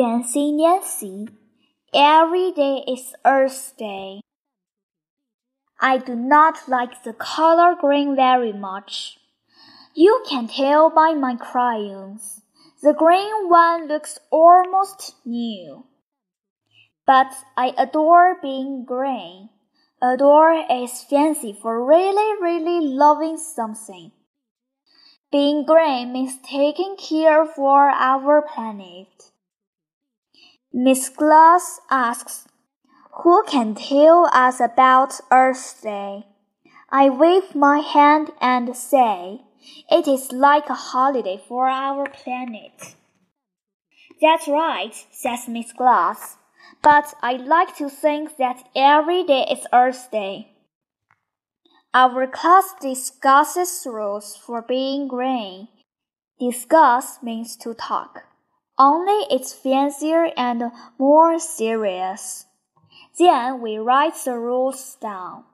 Fancy Nancy. Every day is Earth Day. I do not like the color green very much. You can tell by my crayons. The green one looks almost new. But I adore being green. Adore is fancy for really, really loving something. Being green means taking care for our planet. Miss Glass asks, Who can tell us about Earth Day? I wave my hand and say, It is like a holiday for our planet. That's right, says Miss Glass. But I like to think that every day is Earth Day. Our class discusses rules for being green. Discuss means to talk only it's fancier and more serious. Then we write the rules down.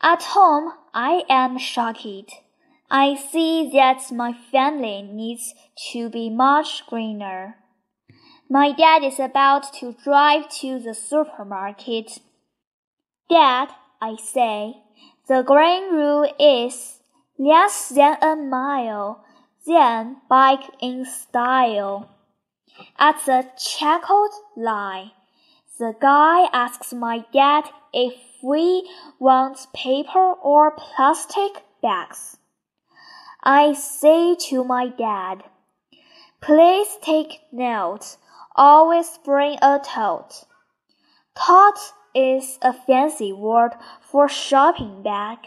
At home, I am shocked. I see that my family needs to be much greener. My dad is about to drive to the supermarket. Dad, I say, the green rule is less than a mile then bike in style. At the checkout line, the guy asks my dad if we want paper or plastic bags. I say to my dad, please take note, always bring a tote. Tote is a fancy word for shopping bag.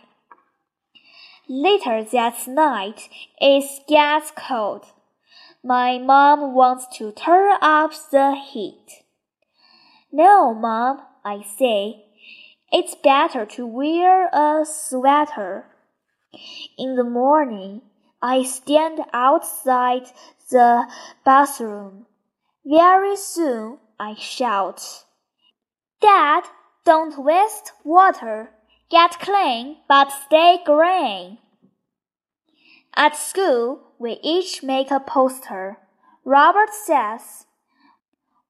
Later that night, it gets cold. My mom wants to turn up the heat. No, Mom, I say. It's better to wear a sweater. In the morning, I stand outside the bathroom. Very soon, I shout, Dad, don't waste water. Get clean, but stay green. At school, we each make a poster. Robert says,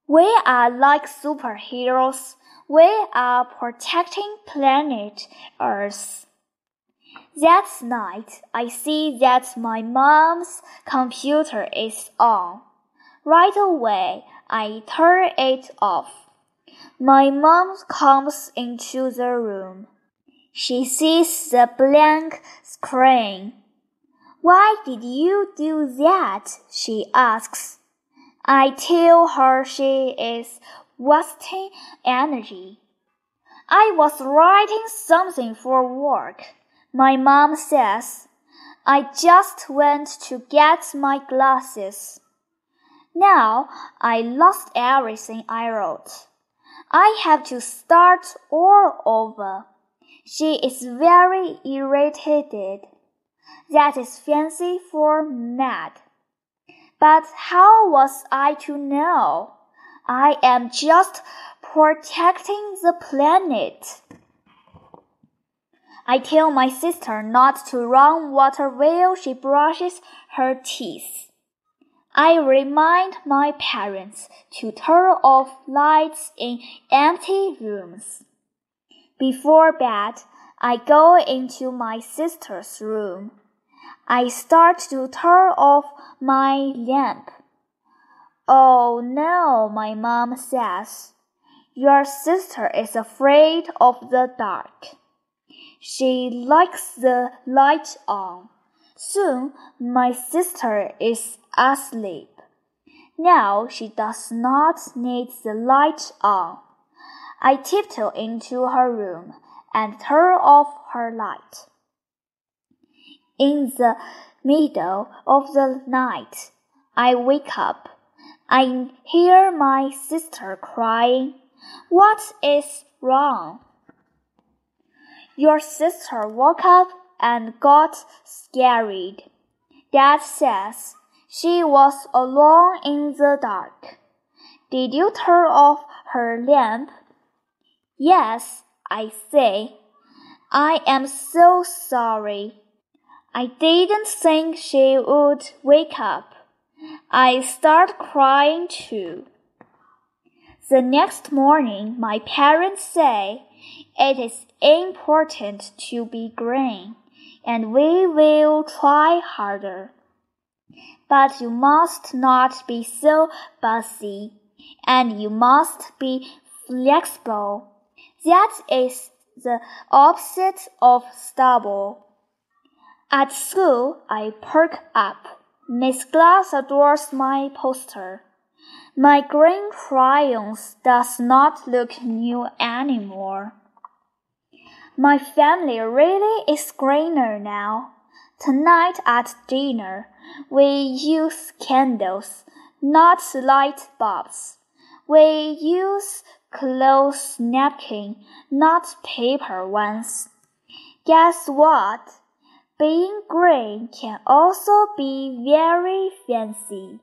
We are like superheroes. We are protecting planet Earth. That night, I see that my mom's computer is on. Right away, I turn it off. My mom comes into the room. She sees the blank screen. Why did you do that? she asks. I tell her she is wasting energy. I was writing something for work. My mom says, I just went to get my glasses. Now I lost everything I wrote. I have to start all over. She is very irritated. That is fancy for mad. But how was I to know? I am just protecting the planet. I tell my sister not to run water while she brushes her teeth. I remind my parents to turn off lights in empty rooms. Before bed, I go into my sister's room. I start to turn off my lamp. Oh no, my mom says. Your sister is afraid of the dark. She likes the light on. Soon my sister is asleep. Now she does not need the light on. I tiptoe into her room and turn off her light. In the middle of the night, I wake up. I hear my sister crying. What is wrong? Your sister woke up and got scared. Dad says she was alone in the dark. Did you turn off her lamp? Yes, I say. I am so sorry. I didn't think she would wake up. I start crying too. The next morning, my parents say it is important to be green, and we will try harder. But you must not be so busy, and you must be flexible. That is the opposite of stubble. At school, I perk up. Miss Glass adores my poster. My green crayons does not look new anymore. My family really is greener now. Tonight at dinner, we use candles, not light bulbs. We use cloth napkin, not paper ones. Guess what? Being green can also be very fancy.